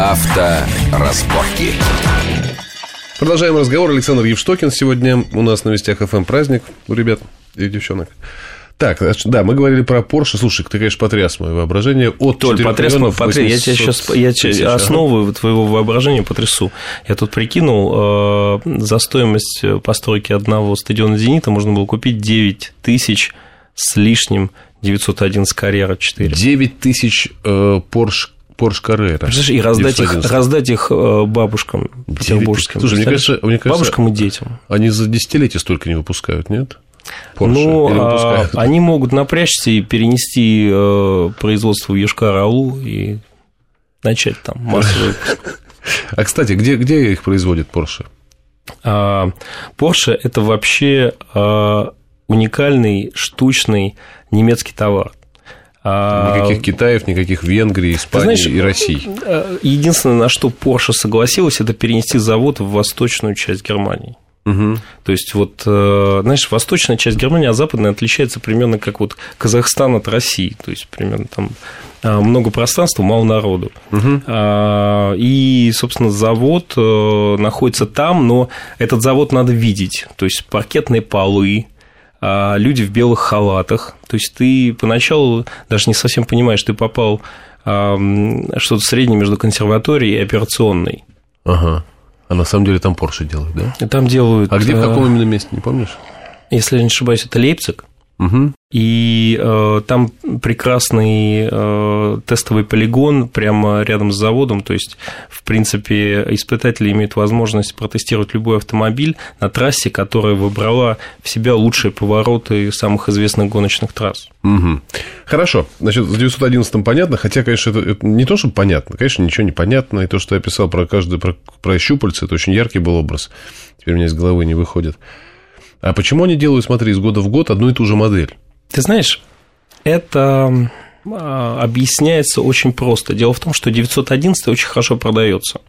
Авторазборки. Продолжаем разговор. Александр Евштокин сегодня у нас на Вестях ФМ праздник у ребят и девчонок. Так, да, мы говорили про Porsche. Слушай, ты, конечно, потряс мое воображение. От Толь, 4 потряс, потряс, я тебя 800 сейчас я тысяч, ага. основы твоего воображения потрясу. Я тут прикинул, э, за стоимость постройки одного стадиона «Зенита» можно было купить 9 тысяч с лишним 911 «Карьера 4». 9 тысяч э, Porsche, Carrera. Представляешь, и раздать их, 911. раздать их э, бабушкам петербургским. Слушай, мне кажется, мне кажется- бабушкам и детям. Они за десятилетие столько не выпускают, нет? Porsche? Ну, а, они могут напрячься и перенести э, производство в Йошкар-Аул и начать там массовый. А, кстати, где, где их производит Porsche? А, Porsche – это вообще а, уникальный, штучный немецкий товар. А, Никаких Китаев, никаких Венгрии, Испании знаешь, и России. э, Единственное, на что Porsche согласилась, это перенести завод в восточную часть Германии. Мгм. То есть, вот, э, знаешь, восточная часть Германии, а западная отличается примерно как вот Казахстан от России. То есть, примерно там а, много пространства, мало народу. А, И, собственно, завод э, находится там, но этот завод надо видеть. То есть, паркетные полы, а, люди в белых халатах. То есть, ты поначалу даже не совсем понимаешь, ты попал а, что-то среднее между консерваторией и операционной. Ага. А на самом деле там Porsche делают, да? Там делают... А где, в э, каком именно месте, не помнишь? Если я не ошибаюсь, это Лейпциг. Угу. И э, там прекрасный э, тестовый полигон прямо рядом с заводом. То есть, в принципе, испытатели имеют возможность протестировать любой автомобиль на трассе, которая выбрала в себя лучшие повороты самых известных гоночных трасс. Угу. Хорошо. Значит, с 911 понятно, хотя, конечно, это, это не то, что понятно, конечно, ничего не понятно. И то, что я писал про каждый, про, про щупальца, это очень яркий был образ. Теперь у меня из головы не выходит. А почему они делают, смотри, из года в год одну и ту же модель? Ты знаешь, это а, объясняется очень просто. Дело в том, что 911 очень хорошо продается.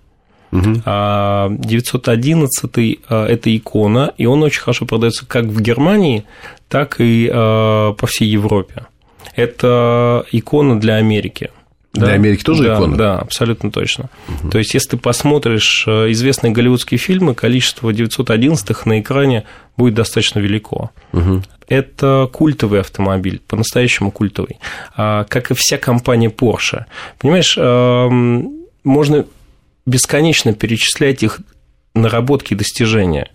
А 911 а, это икона, и он очень хорошо продается как в Германии, так и а, по всей Европе. Это икона для Америки. Для Америки тоже да, икона? Да, абсолютно точно. То есть, если ты посмотришь э, известные голливудские фильмы, количество 911-х на экране будет достаточно велико. Мгм. Это культовый автомобиль, по-настоящему культовый, А, как и вся компания Porsche. Понимаешь, эм, можно бесконечно перечислять их наработки и достижения.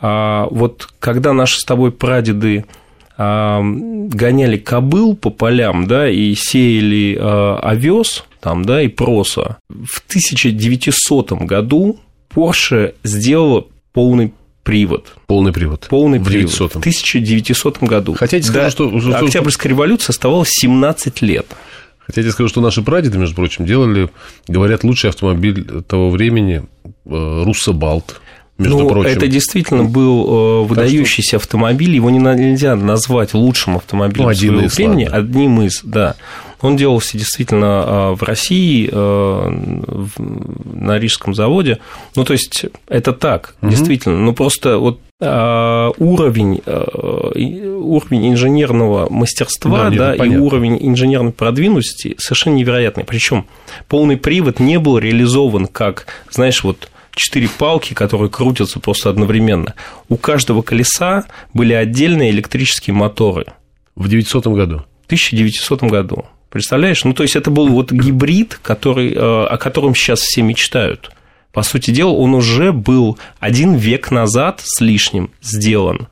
А, Вот когда наши с тобой прадеды гоняли кобыл по полям, да, и сеяли а, овес, там, да, и проса, в 1900 году Porsche сделала полный привод. Полный привод. Полный в привод. 900 В 1900 году. Тебе До скажу, что- Октябрьской революции оставалось 17 лет. Хотя я тебе скажу, что наши прадеды, между прочим, делали, говорят, лучший автомобиль того времени э, Руссобалт, между ну, прочим. это действительно был э, выдающийся автомобиль. Его не нельзя назвать лучшим автомобилем Ну, своего из, времени. ладно. Одним из, да. Он делался действительно э, в России, э, на Рижском заводе. Ну, то есть, это так, действительно. Ну, просто вот э, уровень, уровень инженерного мастерства Да, да, и уровень инженерной продвинутости совершенно невероятный. Причем полный привод не был реализован как, знаешь, вот четыре палки, которые крутятся просто одновременно. У каждого колеса были отдельные электрические моторы В 900 году. в 1900 году. Представляешь? Ну, то есть, это был вот гибрид, который, э, о котором сейчас все мечтают. По сути дела, он уже был один век назад с лишним сделан.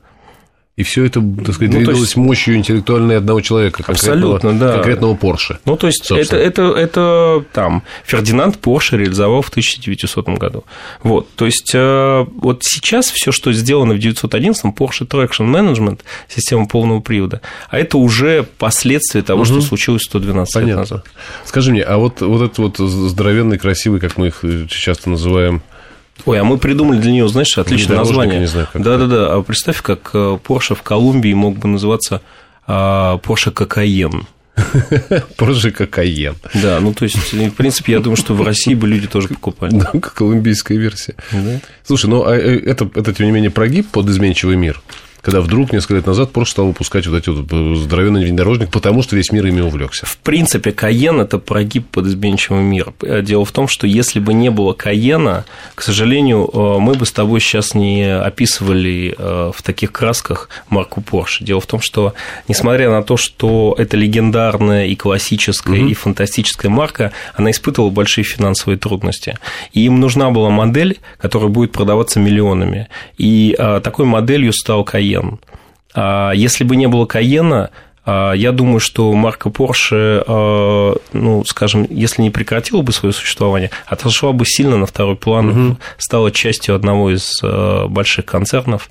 И все это, так сказать, Ну, двигалось есть- мощью интеллектуальной одного человека, конкретного, да. конкретного Порше. Ну, то есть, это, Собственно. это, это там Фердинанд Порше реализовал в 1900 году. Вот, то есть, э, вот сейчас все, что сделано в 911-м, Porsche Traction Management, система полного привода, а это уже последствия того, что случилось 112 лет Понятно. назад. Скажи мне, а вот, вот этот вот здоровенный, красивый, как мы их часто называем, Ой, а мы придумали для него, знаешь, отличное название. Да-да-да, а представь, как э, Porsche в Колумбии мог бы называться а, Porsche Кокаен. Порше Кокаен. Да, ну то есть, в принципе, я думаю, что в России бы люди тоже покупали. Да, колумбийская версия. Да. Слушай, ну а э, это, это, тем не менее, прогиб под изменчивый мир. Когда вдруг несколько лет назад Porsche стал выпускать вот эти вот э, здоровенный внедорожник, потому что весь мир ими увлекся. В принципе, Каен – это прогиб под изменчивый мир. Дело в том, что если бы не было Каена, к сожалению, э, мы бы с тобой сейчас не описывали э, в таких красках марку Porsche. Дело в том, что, несмотря на то, что это легендарная и классическая, угу. и фантастическая марка, она испытывала большие финансовые трудности. И им нужна была модель, которая будет продаваться миллионами. И такой моделью стал Каен. А если бы не было Каена, а, я думаю, что марка Porsche, а, ну, скажем, если не прекратила бы свое существование, отошла бы сильно на второй план, угу. стала частью одного из больших концернов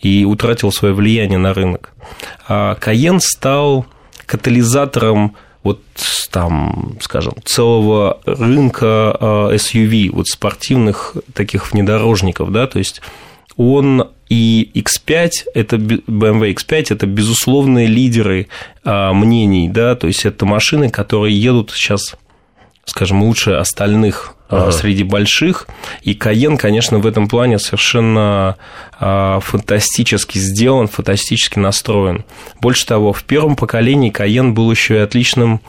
и утратила свое влияние на рынок. Каен стал катализатором вот там, скажем, целого рынка SUV, вот спортивных таких внедорожников, да, то есть он и X5, это BMW X5, это безусловные лидеры а, мнений, да, то есть это машины, которые едут сейчас, скажем, лучше остальных а, ага. среди больших. И Каен, конечно, в этом плане совершенно а, фантастически сделан, фантастически настроен. Больше того, в первом поколении Каен был еще и отличным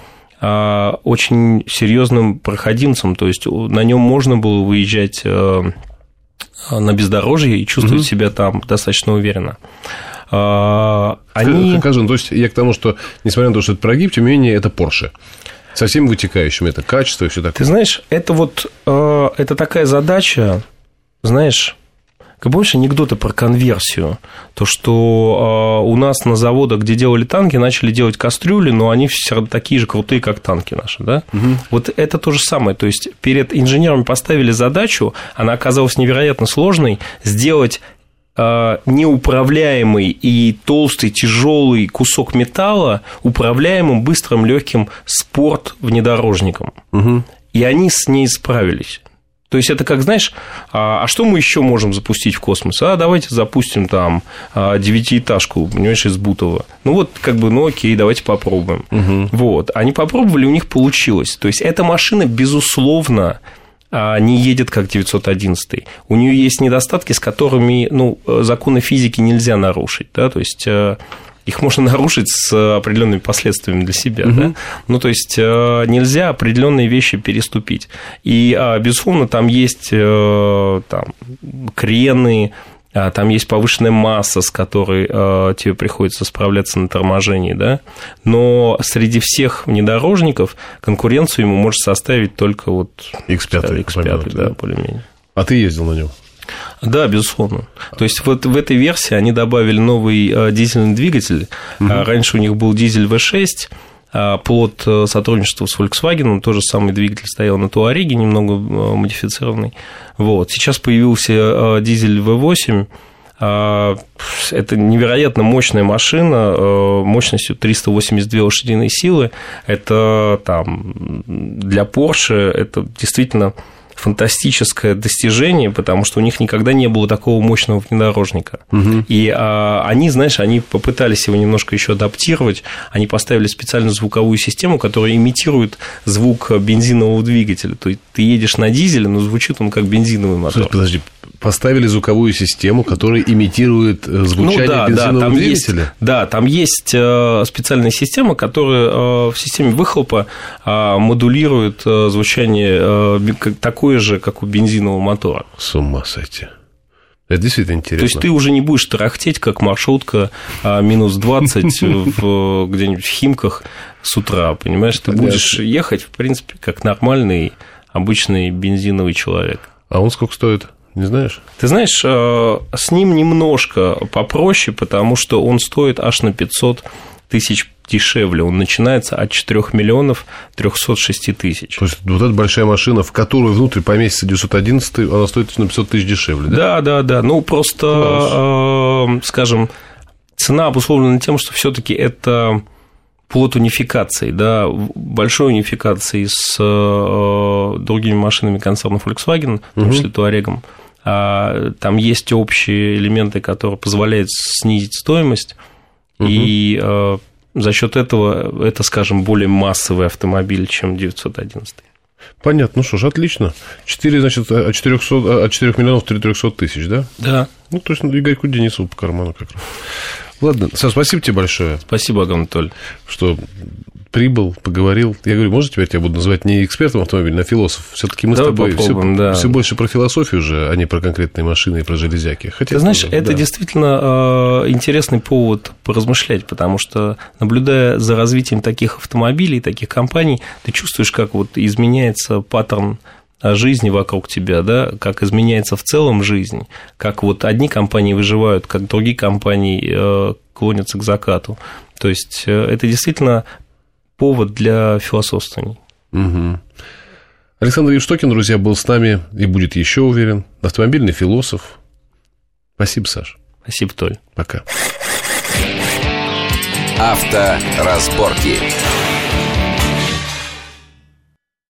очень серьезным проходимцем, то есть на нем можно было выезжать на бездорожье и чувствуют угу. себя там достаточно уверенно. А, они... Скажем, то есть я к тому, что, несмотря на то, что это прогиб, тем не менее, это Porsche. Со всем вытекающим, это качество и все такое. Ты знаешь, это вот а, это такая задача, знаешь, как помнишь анекдоты про конверсию? То, что э, у нас на заводах, где делали танки, начали делать кастрюли, но они все равно такие же крутые, как танки наши, да? Угу. Вот это то же самое. То есть перед инженерами поставили задачу, она оказалась невероятно сложной, сделать а, неуправляемый и толстый, тяжелый кусок металла управляемым быстрым, легким спорт внедорожником. Угу. И они с ней справились. То есть это как, знаешь, а, а что мы еще можем запустить в космос? А давайте запустим там а, девятиэтажку, понимаешь, из Бутова. Ну вот, как бы, ну окей, давайте попробуем. Угу. Вот. Они попробовали, у них получилось. То есть эта машина, безусловно, а, не едет как 911. У нее есть недостатки, с которыми ну, законы физики нельзя нарушить. Да? То есть э, их можно нарушить с определенными последствиями для себя. Угу. Да? Ну, то есть э, нельзя определенные вещи переступить. И, а, безусловно, там есть э, там, крены, а, там есть повышенная масса, с которой э, тебе приходится справляться на торможении, да, но среди всех внедорожников конкуренцию ему может составить только вот X5, X5 да, более-менее. А ты ездил на нем? Да, безусловно. То есть вот в этой версии они добавили новый э, дизельный двигатель. Угу. Раньше у них был дизель V6, а плод э, сотрудничества с Volkswagen, тот же самый двигатель стоял на Туареге, немного модифицированный. Вот. Сейчас появился дизель V8, это невероятно мощная машина мощностью 382 лошадиные силы. Это там для Porsche это действительно фантастическое достижение, потому что у них никогда не было такого мощного внедорожника. Угу. И а, они, знаешь, они попытались его немножко еще адаптировать. Они поставили специальную звуковую систему, которая имитирует звук бензинового двигателя. То есть ты едешь на дизеле, но звучит он как бензиновый мотор. Подожди, поставили звуковую систему, которая имитирует э, звучание ну, да, бензинового да, там двигателя? Есть, да, там есть э, специальная система, которая э, в системе выхлопа модулирует звучание такое же, как у бензинового мотора. С ума сойти. Это действительно интересно. То есть ты уже не будешь тарахтеть, как маршрутка минус 20 в, где-нибудь в Химках с утра, понимаешь? Ты будешь ехать, в принципе, как нормальный обычный бензиновый человек. А он сколько стоит? Не знаешь? Ты знаешь, э, с ним немножко попроще, потому что он стоит аж на 500 тысяч дешевле. Он начинается от 4 миллионов 306 тысяч. То есть, вот эта большая машина, в которую внутрь поместится 911, она стоит на 500 тысяч дешевле, да? Да, да, да. Ну, просто, э, скажем, цена обусловлена тем, что все таки это плод унификации, да, большой унификации с э, другими машинами концерна Volkswagen, в том числе Туарегом. Там есть общие элементы, которые позволяют снизить стоимость, угу. и э, за счет этого это, скажем, более массовый автомобиль, чем 911. Понятно, ну что ж, отлично. 4, значит, от 400, от 4 миллионов 300 тысяч, да? Да. Ну, то есть Игорьку Денисову по карману как раз. Ладно, Саш, спасибо тебе большое. Спасибо, Анатолий. Что прибыл, поговорил. Я говорю, может, теперь тебя буду называть не экспертом автомобиля, а философ. Все-таки мы Давай с тобой все, да. все больше про философию уже, а не про конкретные машины и про железяки. Хотя, Ты знаешь, тоже, это да. действительно э, интересный повод поразмышлять, потому что, наблюдая за развитием таких автомобилей, таких компаний, ты чувствуешь, как вот изменяется паттерн жизни вокруг тебя, да, как изменяется в целом жизнь, как вот одни компании выживают, как другие компании э, клонятся к закату. То есть э, это действительно повод для философствований. Угу. Александр Евштокин, друзья, был с нами и будет еще уверен. Автомобильный философ. Спасибо, Саш. Спасибо, Толь. Пока. Авторазборки.